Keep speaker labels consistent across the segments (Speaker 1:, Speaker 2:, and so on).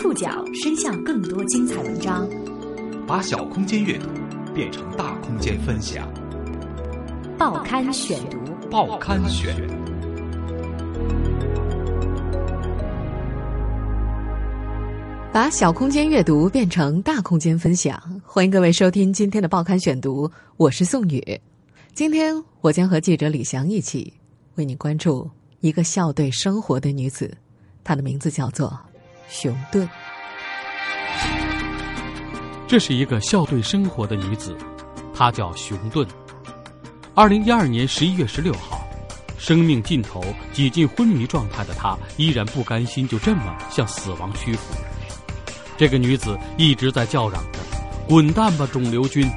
Speaker 1: 触角伸向更多精彩文章，
Speaker 2: 把小空间阅读变成大空间分享。
Speaker 1: 报刊选读，
Speaker 2: 报刊选。
Speaker 3: 把小空间阅读变成大空间分享，欢迎各位收听今天的报刊选读，我是宋宇。今天我将和记者李翔一起为你关注一个笑对生活的女子，她的名字叫做熊顿。
Speaker 4: 这是一个笑对生活的女子，她叫熊顿。二零一二年十一月十六号，生命尽头、几近昏迷状态的她，依然不甘心就这么向死亡屈服。这个女子一直在叫嚷着：“滚蛋吧，肿瘤君！”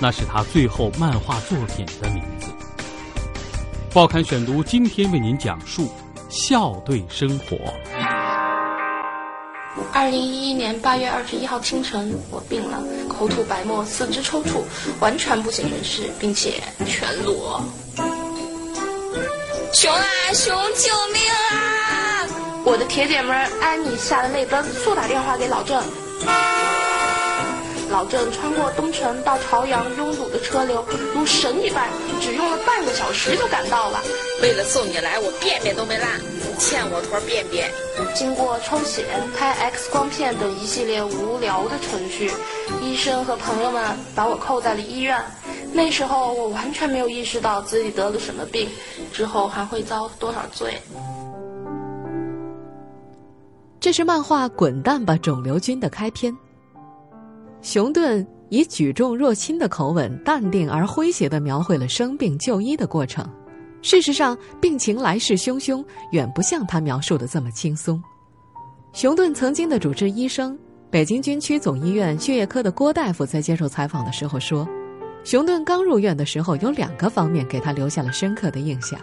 Speaker 4: 那是她最后漫画作品的名字。报刊选读今天为您讲述：笑对生活。
Speaker 5: 二零一一年八月二十一号清晨，我病了，口吐白沫，四肢抽搐，完全不省人事，并且全裸。熊啊熊，救命啊！我的铁姐们安妮吓得泪奔，速打电话给老郑。老郑穿过东城到朝阳拥堵的车流，如神一般，只用了半个小时就赶到了。
Speaker 6: 为了送你来，我便便都没拉，欠我坨便便。
Speaker 5: 经过抽血、拍 X 光片等一系列无聊的程序，医生和朋友们把我扣在了医院。那时候我完全没有意识到自己得了什么病，之后还会遭多少罪。
Speaker 3: 这是漫画《滚蛋吧，肿瘤君》的开篇。熊顿以举重若轻的口吻，淡定而诙谐的描绘了生病就医的过程。事实上，病情来势汹汹，远不像他描述的这么轻松。熊顿曾经的主治医生、北京军区总医院血液科的郭大夫在接受采访的时候说，熊顿刚入院的时候有两个方面给他留下了深刻的印象。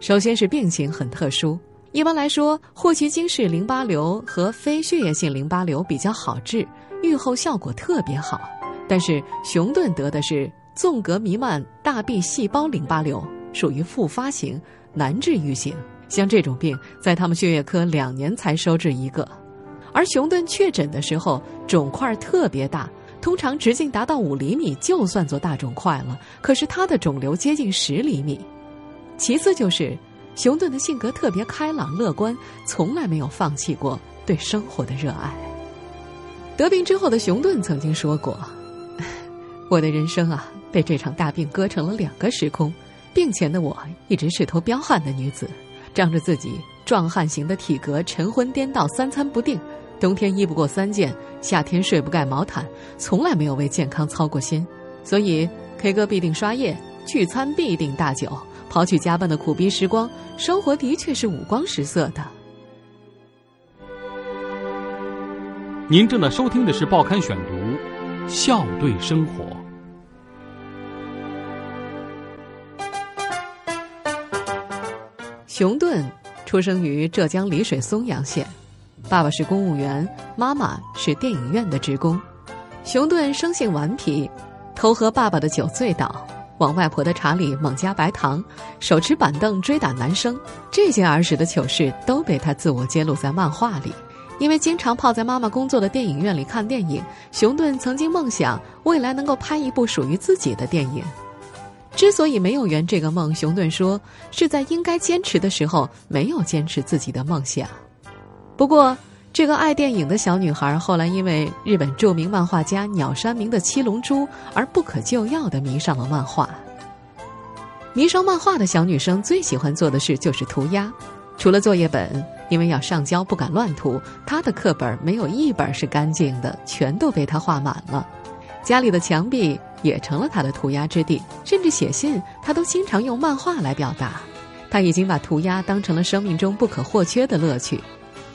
Speaker 3: 首先是病情很特殊。一般来说，霍奇金氏淋巴瘤和非血液性淋巴瘤比较好治，愈后效果特别好。但是熊顿得的是纵隔弥漫大 B 细胞淋巴瘤，属于复发型，难治愈型。像这种病，在他们血液科两年才收治一个。而熊顿确诊的时候，肿块特别大，通常直径达到五厘米就算作大肿块了。可是他的肿瘤接近十厘米。其次就是。熊顿的性格特别开朗乐观，从来没有放弃过对生活的热爱。得病之后的熊顿曾经说过：“ 我的人生啊，被这场大病割成了两个时空。病前的我一直是头彪悍的女子，仗着自己壮汉型的体格，晨昏颠倒，三餐不定，冬天衣不过三件，夏天睡不盖毛毯，从来没有为健康操过心。所以 K 歌必定刷夜，聚餐必定大酒。”刨去加班的苦逼时光，生活的确是五光十色的。
Speaker 4: 您正在收听的是《报刊选读》，笑对生活。
Speaker 3: 熊顿出生于浙江丽水松阳县，爸爸是公务员，妈妈是电影院的职工。熊顿生性顽皮，偷喝爸爸的酒醉倒。往外婆的茶里猛加白糖，手持板凳追打男生，这些儿时的糗事都被他自我揭露在漫画里。因为经常泡在妈妈工作的电影院里看电影，熊顿曾经梦想未来能够拍一部属于自己的电影。之所以没有圆这个梦，熊顿说是在应该坚持的时候没有坚持自己的梦想。不过，这个爱电影的小女孩后来因为日本著名漫画家鸟山明的《七龙珠》而不可救药的迷上了漫画。迷上漫画的小女生最喜欢做的事就是涂鸦，除了作业本，因为要上交不敢乱涂，他的课本没有一本是干净的，全都被他画满了。家里的墙壁也成了他的涂鸦之地，甚至写信，他都经常用漫画来表达。他已经把涂鸦当成了生命中不可或缺的乐趣，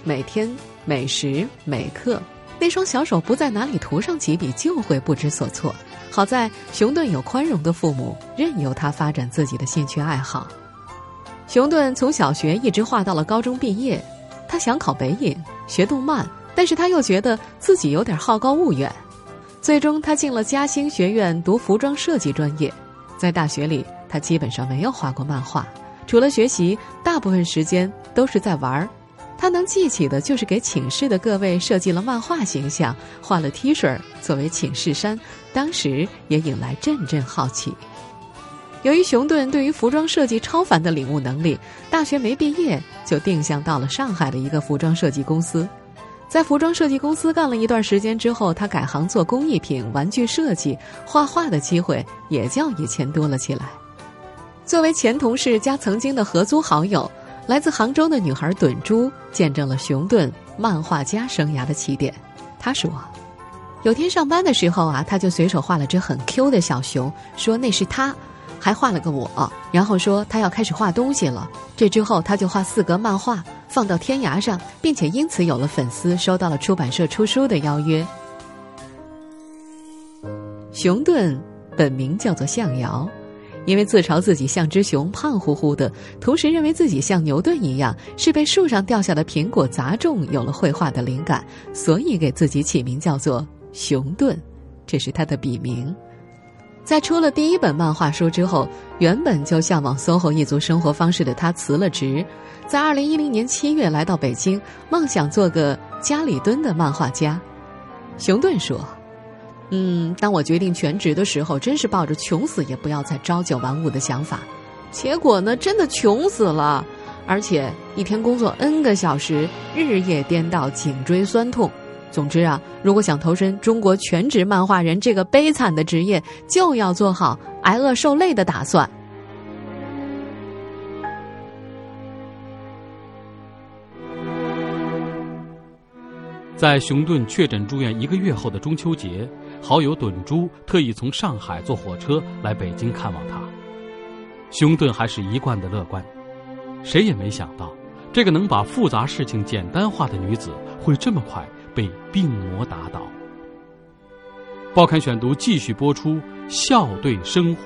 Speaker 3: 每天。每时每刻，那双小手不在哪里涂上几笔，就会不知所措。好在熊顿有宽容的父母，任由他发展自己的兴趣爱好。熊顿从小学一直画到了高中毕业，他想考北影学动漫，但是他又觉得自己有点好高骛远。最终，他进了嘉兴学院读服装设计专业。在大学里，他基本上没有画过漫画，除了学习，大部分时间都是在玩儿。他能记起的就是给寝室的各位设计了漫画形象，画了 T 恤作为寝室衫，当时也引来阵阵好奇。由于熊顿对于服装设计超凡的领悟能力，大学没毕业就定向到了上海的一个服装设计公司。在服装设计公司干了一段时间之后，他改行做工艺品、玩具设计，画画的机会也较以前多了起来。作为前同事加曾经的合租好友，来自杭州的女孩趸珠见证了熊顿漫画家生涯的起点。她说：“有天上班的时候啊，他就随手画了只很 Q 的小熊，说那是他，还画了个我，然后说他要开始画东西了。这之后他就画四格漫画。”放到天涯上，并且因此有了粉丝，收到了出版社出书的邀约。熊顿本名叫做向遥，因为自嘲自己像只熊，胖乎乎的，同时认为自己像牛顿一样是被树上掉下的苹果砸中，有了绘画的灵感，所以给自己起名叫做熊顿，这是他的笔名。在出了第一本漫画书之后，原本就向往 SOHO 一族生活方式的他辞了职，在二零一零年七月来到北京，梦想做个家里蹲的漫画家。熊顿说：“嗯，当我决定全职的时候，真是抱着穷死也不要再朝九晚五的想法，结果呢，真的穷死了，而且一天工作 N 个小时，日夜颠倒，颈椎酸痛。”总之啊，如果想投身中国全职漫画人这个悲惨的职业，就要做好挨饿受累的打算。
Speaker 4: 在熊顿确诊住院一个月后的中秋节，好友趸珠特意从上海坐火车来北京看望他。熊顿还是一贯的乐观，谁也没想到，这个能把复杂事情简单化的女子会这么快。被病魔打倒。报刊选读继续播出，笑对生活。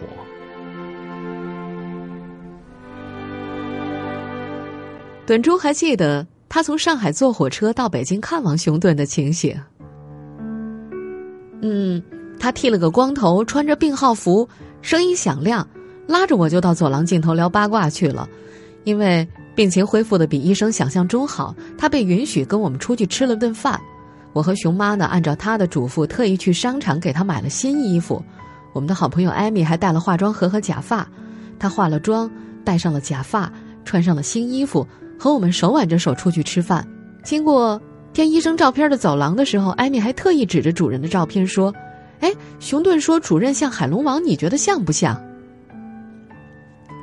Speaker 3: 本珠还记得他从上海坐火车到北京看望熊顿的情形。嗯，他剃了个光头，穿着病号服，声音响亮，拉着我就到走廊尽头聊八卦去了。因为病情恢复的比医生想象中好，他被允许跟我们出去吃了顿饭。我和熊妈呢，按照她的嘱咐，特意去商场给她买了新衣服。我们的好朋友艾米还带了化妆盒和假发，她化了妆，戴上了假发，穿上了新衣服，和我们手挽着手出去吃饭。经过贴医生照片的走廊的时候，艾米还特意指着主任的照片说：“哎，熊顿说主任像海龙王，你觉得像不像？”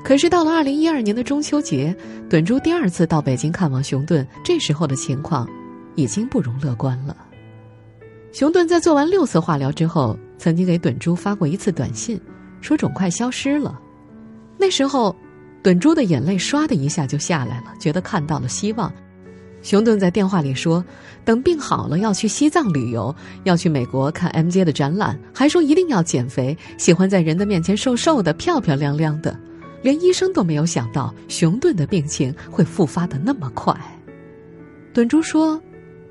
Speaker 3: 可是到了二零一二年的中秋节，趸珠第二次到北京看望熊顿，这时候的情况。已经不容乐观了。熊顿在做完六次化疗之后，曾经给趸珠发过一次短信，说肿块消失了。那时候，趸珠的眼泪唰的一下就下来了，觉得看到了希望。熊顿在电话里说，等病好了要去西藏旅游，要去美国看 M J 的展览，还说一定要减肥，喜欢在人的面前瘦瘦的、漂漂亮亮的。连医生都没有想到，熊顿的病情会复发的那么快。趸珠说。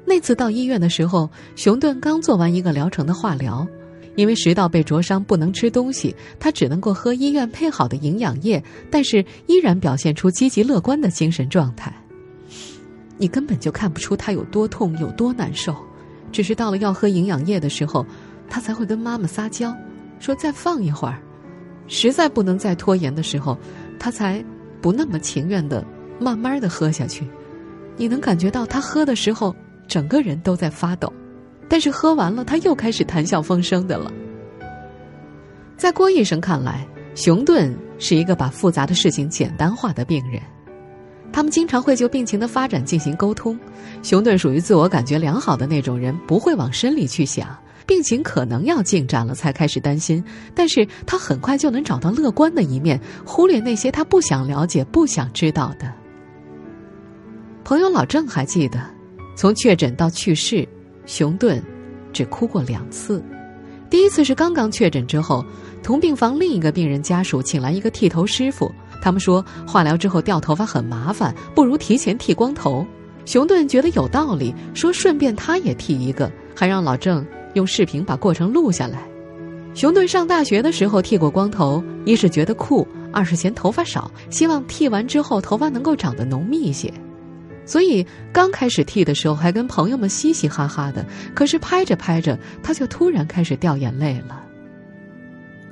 Speaker 3: 那次到医院的时候，熊顿刚做完一个疗程的化疗，因为食道被灼伤不能吃东西，他只能够喝医院配好的营养液，但是依然表现出积极乐观的精神状态。你根本就看不出他有多痛有多难受，只是到了要喝营养液的时候，他才会跟妈妈撒娇，说再放一会儿，实在不能再拖延的时候，他才不那么情愿的慢慢的喝下去。你能感觉到他喝的时候。整个人都在发抖，但是喝完了，他又开始谈笑风生的了。在郭医生看来，熊顿是一个把复杂的事情简单化的病人。他们经常会就病情的发展进行沟通。熊顿属于自我感觉良好的那种人，不会往深里去想，病情可能要进展了才开始担心。但是他很快就能找到乐观的一面，忽略那些他不想了解、不想知道的。朋友老郑还记得。从确诊到去世，熊顿只哭过两次。第一次是刚刚确诊之后，同病房另一个病人家属请来一个剃头师傅，他们说化疗之后掉头发很麻烦，不如提前剃光头。熊顿觉得有道理，说顺便他也剃一个，还让老郑用视频把过程录下来。熊顿上大学的时候剃过光头，一是觉得酷，二是嫌头发少，希望剃完之后头发能够长得浓密一些。所以刚开始剃的时候还跟朋友们嘻嘻哈哈的，可是拍着拍着他就突然开始掉眼泪了。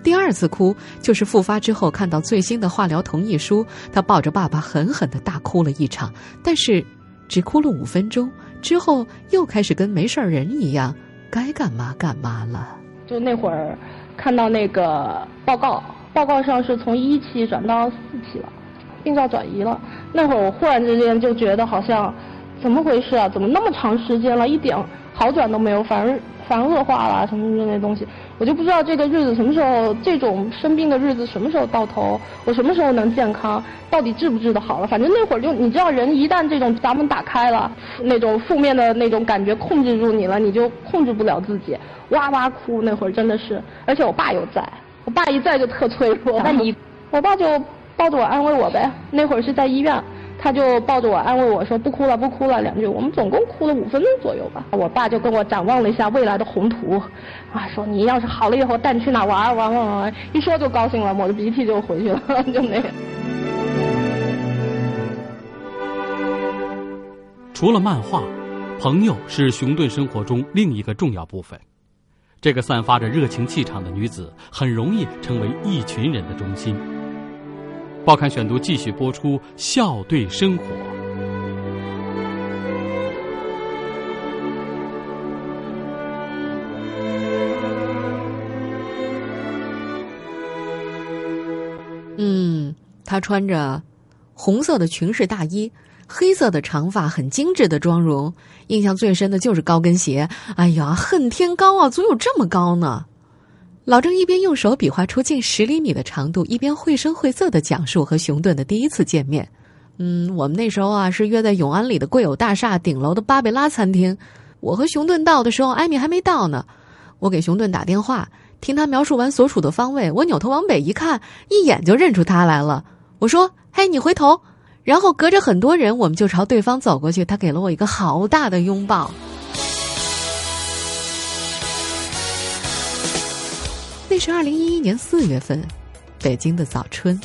Speaker 3: 第二次哭就是复发之后看到最新的化疗同意书，他抱着爸爸狠狠的大哭了一场，但是只哭了五分钟之后又开始跟没事人一样，该干嘛干嘛了。
Speaker 7: 就那会儿看到那个报告，报告上是从一期转到四期了，病灶转移了。那会儿我忽然之间就觉得好像怎么回事啊？怎么那么长时间了，一点好转都没有，反而反而恶化了什么之类的东西。我就不知道这个日子什么时候，这种生病的日子什么时候到头？我什么时候能健康？到底治不治得好了？反正那会儿就你知道，人一旦这种闸门打开了，那种负面的那种感觉控制住你了，你就控制不了自己，哇哇哭。那会儿真的是，而且我爸又在，我爸一在就特脆弱。那你，我爸就抱着我安慰我呗。那会儿是在医院。他就抱着我安慰我说：“不哭了，不哭了。”两句，我们总共哭了五分钟左右吧。我爸就跟我展望了一下未来的宏图，啊，说你要是好了以后带你去哪玩玩玩玩玩，一说就高兴了，抹着鼻涕就回去了，就那个。
Speaker 4: 除了漫画，朋友是熊顿生活中另一个重要部分。这个散发着热情气场的女子，很容易成为一群人的中心。报刊选读继续播出，笑对生活。
Speaker 3: 嗯，她穿着红色的裙式大衣，黑色的长发，很精致的妆容。印象最深的就是高跟鞋，哎呀，恨天高啊，怎有这么高呢？老郑一边用手比划出近十厘米的长度，一边绘声绘色的讲述和熊顿的第一次见面。嗯，我们那时候啊是约在永安里的贵友大厦顶楼的巴贝拉餐厅。我和熊顿到的时候，艾米还没到呢。我给熊顿打电话，听他描述完所处的方位，我扭头往北一看，一眼就认出他来了。我说：“嘿，你回头。”然后隔着很多人，我们就朝对方走过去。他给了我一个好大的拥抱。那是二零一一年四月份，北京的早春，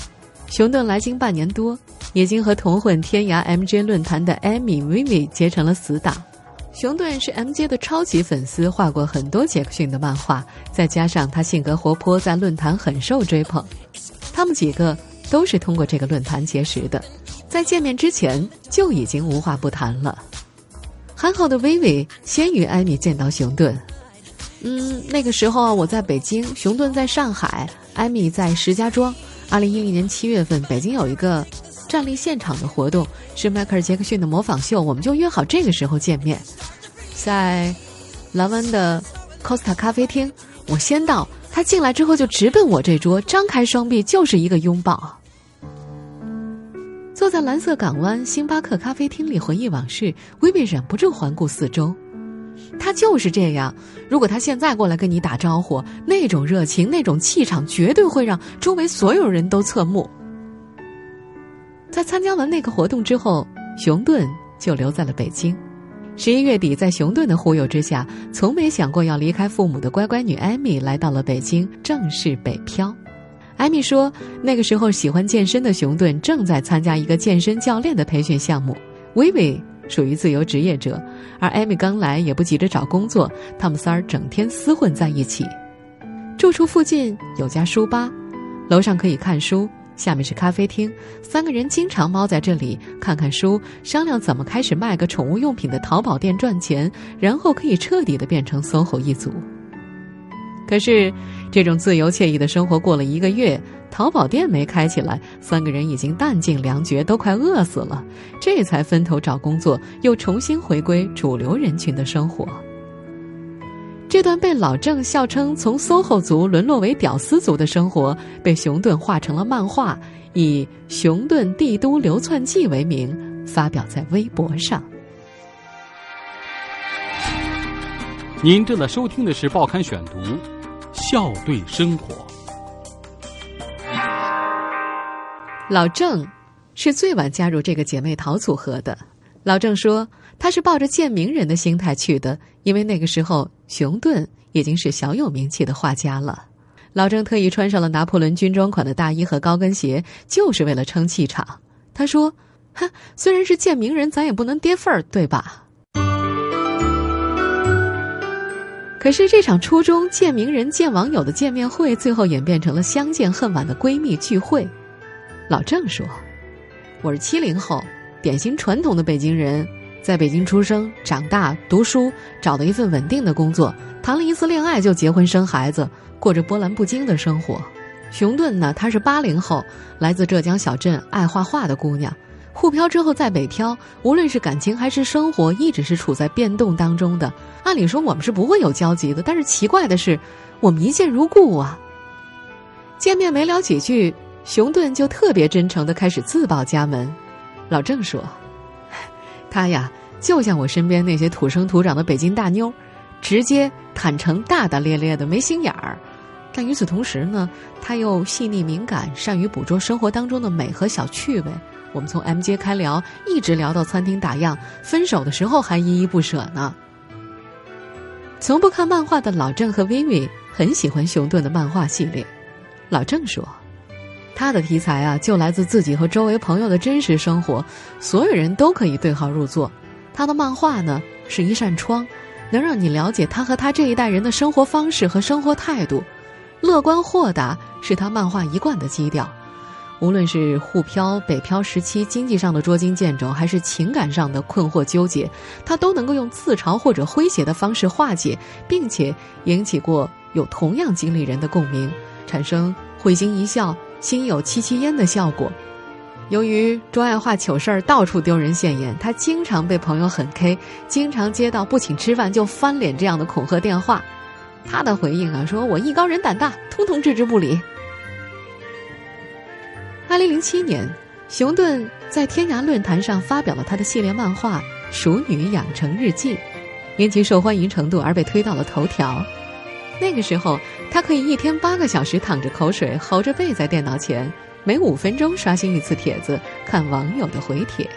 Speaker 3: 熊顿来京半年多，已经和同混天涯 MJ 论坛的艾米、薇薇结成了死党。熊顿是 MJ 的超级粉丝，画过很多杰克逊的漫画，再加上他性格活泼，在论坛很受追捧。他们几个都是通过这个论坛结识的，在见面之前就已经无话不谈了。憨厚的薇薇先与艾米见到熊顿。嗯，那个时候啊我在北京，熊顿在上海，艾米在石家庄。二零一零年七月份，北京有一个站立现场的活动，是迈克尔·杰克逊的模仿秀，我们就约好这个时候见面，在蓝湾的 Costa 咖啡厅。我先到，他进来之后就直奔我这桌，张开双臂就是一个拥抱。坐在蓝色港湾星巴克咖啡厅里回忆往事，微微忍不住环顾四周。他就是这样。如果他现在过来跟你打招呼，那种热情、那种气场，绝对会让周围所有人都侧目。在参加完那个活动之后，熊顿就留在了北京。十一月底，在熊顿的忽悠之下，从没想过要离开父母的乖乖女艾米来到了北京，正式北漂。艾米说，那个时候喜欢健身的熊顿正在参加一个健身教练的培训项目。薇薇。属于自由职业者，而艾米刚来也不急着找工作，他们仨儿整天厮混在一起。住处附近有家书吧，楼上可以看书，下面是咖啡厅。三个人经常猫在这里看看书，商量怎么开始卖个宠物用品的淘宝店赚钱，然后可以彻底的变成 SOHO 一族。可是，这种自由惬意的生活过了一个月。淘宝店没开起来，三个人已经弹尽粮绝，都快饿死了，这才分头找工作，又重新回归主流人群的生活。这段被老郑笑称从 SOHO 族沦落为屌丝族的生活，被熊顿画成了漫画，以《熊顿帝都流窜记》为名，发表在微博上。
Speaker 4: 您正在收听的是《报刊选读》，笑对生活。
Speaker 3: 老郑是最晚加入这个姐妹淘组合的。老郑说，他是抱着见名人的心态去的，因为那个时候熊顿已经是小有名气的画家了。老郑特意穿上了拿破仑军装款的大衣和高跟鞋，就是为了撑气场。他说：“哼，虽然是见名人，咱也不能跌份儿，对吧？可是这场初中见名人、见网友的见面会，最后演变成了相见恨晚的闺蜜聚会。老郑说：“我是七零后，典型传统的北京人，在北京出生、长大、读书，找到一份稳定的工作，谈了一次恋爱就结婚生孩子，过着波澜不惊的生活。熊顿呢，她是八零后，来自浙江小镇，爱画画的姑娘。”沪漂之后再北漂，无论是感情还是生活，一直是处在变动当中的。按理说我们是不会有交集的，但是奇怪的是，我们一见如故啊。见面没聊几句，熊顿就特别真诚的开始自报家门。老郑说：“ 他呀，就像我身边那些土生土长的北京大妞，直接、坦诚、大大咧咧的，没心眼儿。但与此同时呢，他又细腻敏感，善于捕捉生活当中的美和小趣味。”我们从 M 街开聊，一直聊到餐厅打烊，分手的时候还依依不舍呢。从不看漫画的老郑和 Vivi 很喜欢熊顿的漫画系列。老郑说，他的题材啊，就来自自己和周围朋友的真实生活，所有人都可以对号入座。他的漫画呢，是一扇窗，能让你了解他和他这一代人的生活方式和生活态度。乐观豁达是他漫画一贯的基调。无论是沪漂、北漂时期经济上的捉襟见肘，还是情感上的困惑纠结，他都能够用自嘲或者诙谐的方式化解，并且引起过有同样经历人的共鸣，产生会心一笑、心有戚戚焉的效果。由于钟爱画糗事儿到处丢人现眼，他经常被朋友狠 K，经常接到不请吃饭就翻脸这样的恐吓电话。他的回应啊，说我艺高人胆大，通通置之不理。二零零七年，熊顿在天涯论坛上发表了他的系列漫画《熟女养成日记》，因其受欢迎程度而被推到了头条。那个时候，他可以一天八个小时躺着口水，吼着背在电脑前，每五分钟刷新一次帖子，看网友的回帖。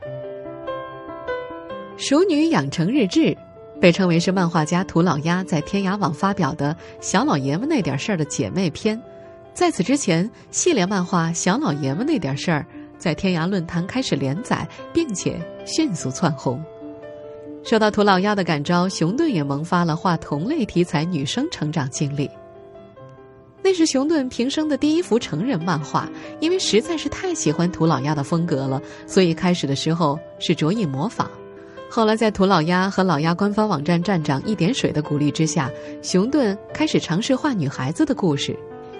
Speaker 3: 《熟女养成日志》被称为是漫画家涂老鸭在天涯网发表的小老爷们那点事儿的姐妹篇。在此之前，系列漫画《小老爷们那点事儿》在天涯论坛开始连载，并且迅速窜红。受到涂老鸭的感召，熊顿也萌发了画同类题材女生成长经历。那是熊顿平生的第一幅成人漫画，因为实在是太喜欢涂老鸭的风格了，所以开始的时候是着意模仿。后来在涂老鸭和老鸭官方网站站长一点水的鼓励之下，熊顿开始尝试画女孩子的故事。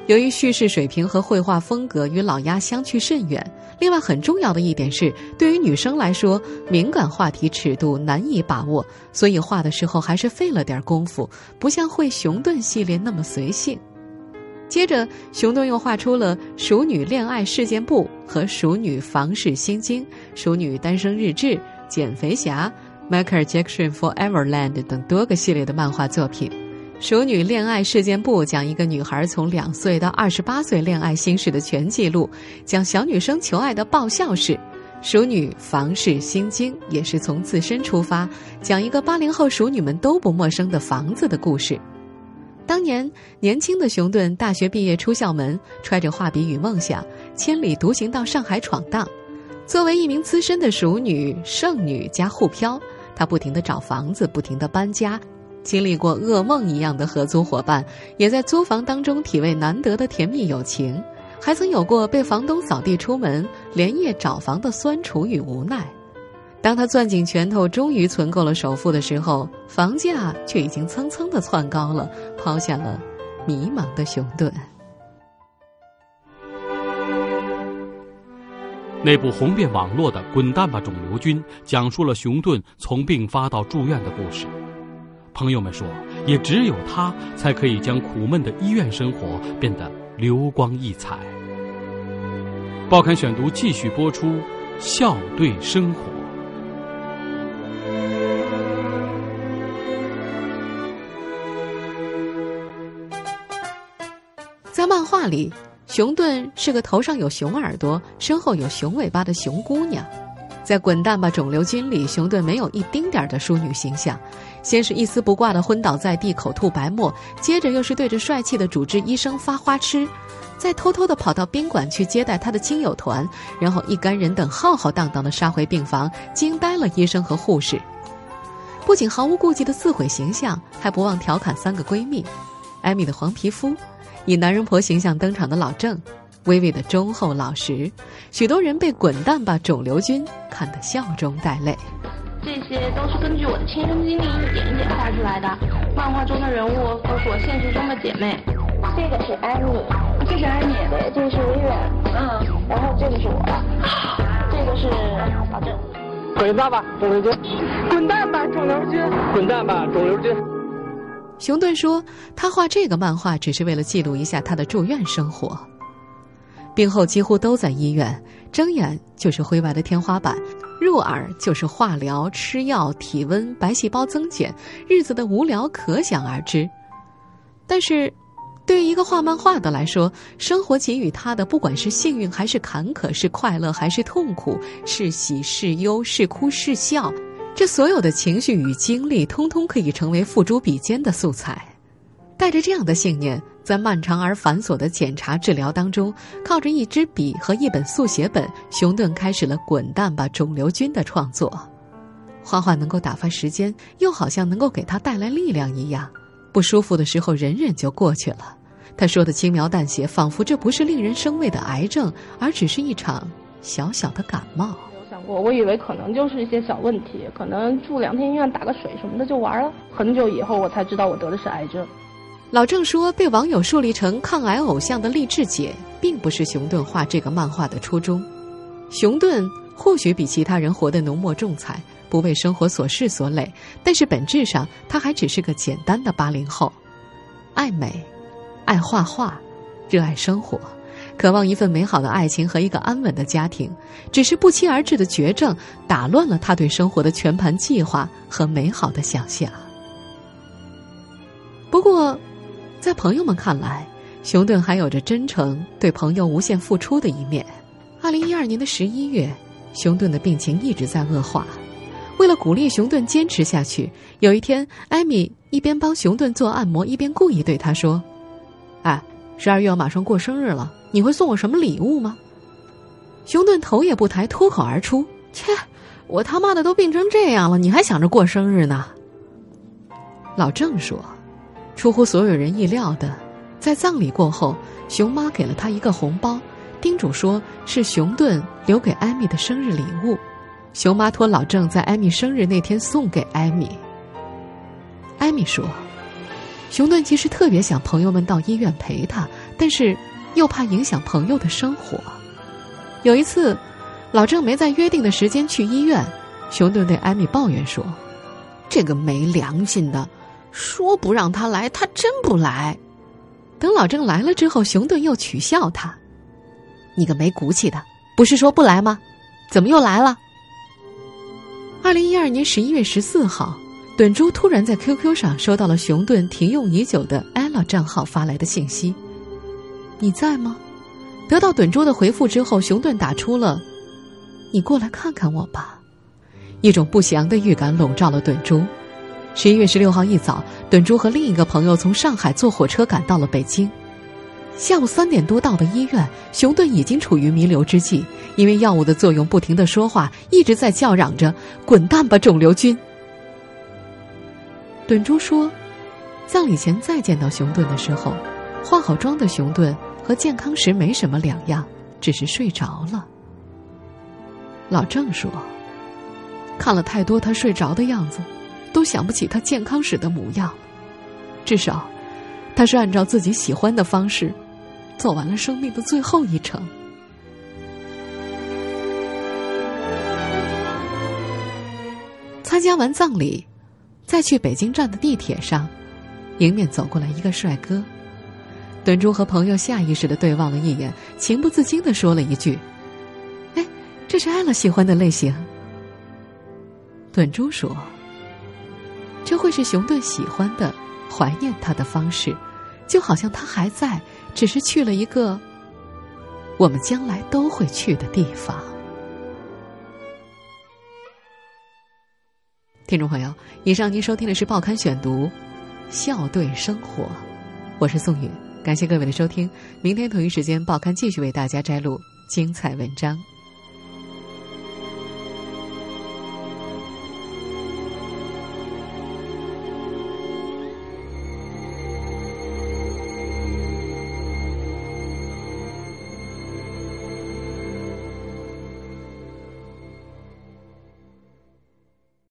Speaker 3: 由于叙事水平和绘画风格与老鸭相去甚远，另外很重要的一点是，对于女生来说，敏感话题尺度难以把握，所以画的时候还是费了点功夫，不像绘熊顿系列那么随性。接着，熊顿又画出了《熟女恋爱事件簿》和《熟女房事心经》《熟女单身日志》《减肥侠》《Michael Jackson Foreverland》等多个系列的漫画作品。《熟女恋爱事件簿》讲一个女孩从两岁到二十八岁恋爱心事的全记录，讲小女生求爱的爆笑事。《熟女房事心经》也是从自身出发，讲一个八零后熟女们都不陌生的房子的故事。当年年轻的熊顿大学毕业出校门，揣着画笔与梦想，千里独行到上海闯荡。作为一名资深的熟女、剩女加沪漂，她不停的找房子，不停的搬家。经历过噩梦一样的合租伙伴，也在租房当中体味难得的甜蜜友情，还曾有过被房东扫地出门、连夜找房的酸楚与无奈。当他攥紧拳头，终于存够了首付的时候，房价却已经蹭蹭的窜高了，抛下了迷茫的熊顿。
Speaker 4: 那部红遍网络的《滚蛋吧，肿瘤君》，讲述了熊顿从病发到住院的故事。朋友们说，也只有他才可以将苦闷的医院生活变得流光溢彩。报刊选读继续播出，《笑对生活》。
Speaker 3: 在漫画里，熊顿是个头上有熊耳朵、身后有熊尾巴的熊姑娘。在《滚蛋吧，肿瘤君》里，熊顿没有一丁点儿的淑女形象，先是一丝不挂的昏倒在地，口吐白沫，接着又是对着帅气的主治医生发花痴。再偷偷的跑到宾馆去接待他的亲友团，然后一干人等浩浩荡荡的杀回病房，惊呆了医生和护士。不仅毫无顾忌的自毁形象，还不忘调侃三个闺蜜：艾米的黄皮肤，以男人婆形象登场的老郑，微微的忠厚老实。许多人被“滚蛋吧，肿瘤君”看得笑中带泪。
Speaker 7: 这些都是根据我的亲身经历一点一点画出来的。漫画中的人物都是我现实中的姐妹。
Speaker 8: 这个是安妮，这是安妮，对，这个是微软，嗯，然后这个是我，这个是老郑。
Speaker 9: 滚蛋吧，肿瘤君！
Speaker 8: 滚蛋吧，肿瘤君！
Speaker 9: 滚蛋吧，肿瘤君！
Speaker 3: 熊顿说，他画这个漫画只是为了记录一下他的住院生活。病后几乎都在医院，睁眼就是灰白的天花板。入耳就是化疗、吃药、体温、白细胞增减，日子的无聊可想而知。但是，对于一个画漫画的来说，生活给予他的，不管是幸运还是坎坷，是快乐还是痛苦，是喜是忧，是哭是笑，这所有的情绪与经历，通通可以成为付诸笔尖的素材。带着这样的信念。在漫长而繁琐的检查治疗当中，靠着一支笔和一本速写本，熊顿开始了《滚蛋吧，肿瘤君》的创作。画画能够打发时间，又好像能够给他带来力量一样。不舒服的时候，忍忍就过去了。他说的轻描淡写，仿佛这不是令人生畏的癌症，而只是一场小小的感冒。
Speaker 7: 有想过，我以为可能就是一些小问题，可能住两天医院打个水什么的就完了。很久以后，我才知道我得的是癌症。
Speaker 3: 老郑说：“被网友树立成抗癌偶像的励志姐，并不是熊顿画这个漫画的初衷。熊顿或许比其他人活得浓墨重彩，不为生活琐事所累，但是本质上他还只是个简单的八零后，爱美，爱画画，热爱生活，渴望一份美好的爱情和一个安稳的家庭。只是不期而至的绝症打乱了他对生活的全盘计划和美好的想象。不过。”在朋友们看来，熊顿还有着真诚、对朋友无限付出的一面。二零一二年的十一月，熊顿的病情一直在恶化。为了鼓励熊顿坚持下去，有一天，艾米一边帮熊顿做按摩，一边故意对他说：“哎，十二月要马上过生日了，你会送我什么礼物吗？”熊顿头也不抬，脱口而出：“切，我他妈的都病成这样了，你还想着过生日呢？”老郑说。出乎所有人意料的，在葬礼过后，熊妈给了他一个红包，叮嘱说是熊顿留给艾米的生日礼物。熊妈托老郑在艾米生日那天送给艾米。艾米说，熊顿其实特别想朋友们到医院陪他，但是又怕影响朋友的生活。有一次，老郑没在约定的时间去医院，熊顿对艾米抱怨说：“这个没良心的。”说不让他来，他真不来。等老郑来了之后，熊顿又取笑他：“你个没骨气的，不是说不来吗？怎么又来了？”二零一二年十一月十四号，顿珠突然在 QQ 上收到了熊顿停用已久的 ella 账号发来的信息：“你在吗？”得到顿珠的回复之后，熊顿打出了：“你过来看看我吧。”一种不祥的预感笼罩了顿珠。十一月十六号一早，顿珠和另一个朋友从上海坐火车赶到了北京。下午三点多到的医院，熊顿已经处于弥留之际，因为药物的作用，不停的说话，一直在叫嚷着“滚蛋吧，肿瘤君”。顿珠说，葬礼前再见到熊顿的时候，化好妆的熊顿和健康时没什么两样，只是睡着了。老郑说，看了太多他睡着的样子。都想不起他健康时的模样，至少，他是按照自己喜欢的方式，走完了生命的最后一程。参加完葬礼，在去北京站的地铁上，迎面走过来一个帅哥，顿珠和朋友下意识的对望了一眼，情不自禁的说了一句：“哎，这是艾乐喜欢的类型。”顿珠说。这会是熊顿喜欢的、怀念他的方式，就好像他还在，只是去了一个我们将来都会去的地方。听众朋友，以上您收听的是《报刊选读》，笑对生活，我是宋宇，感谢各位的收听，明天同一时间，报刊继续为大家摘录精彩文章。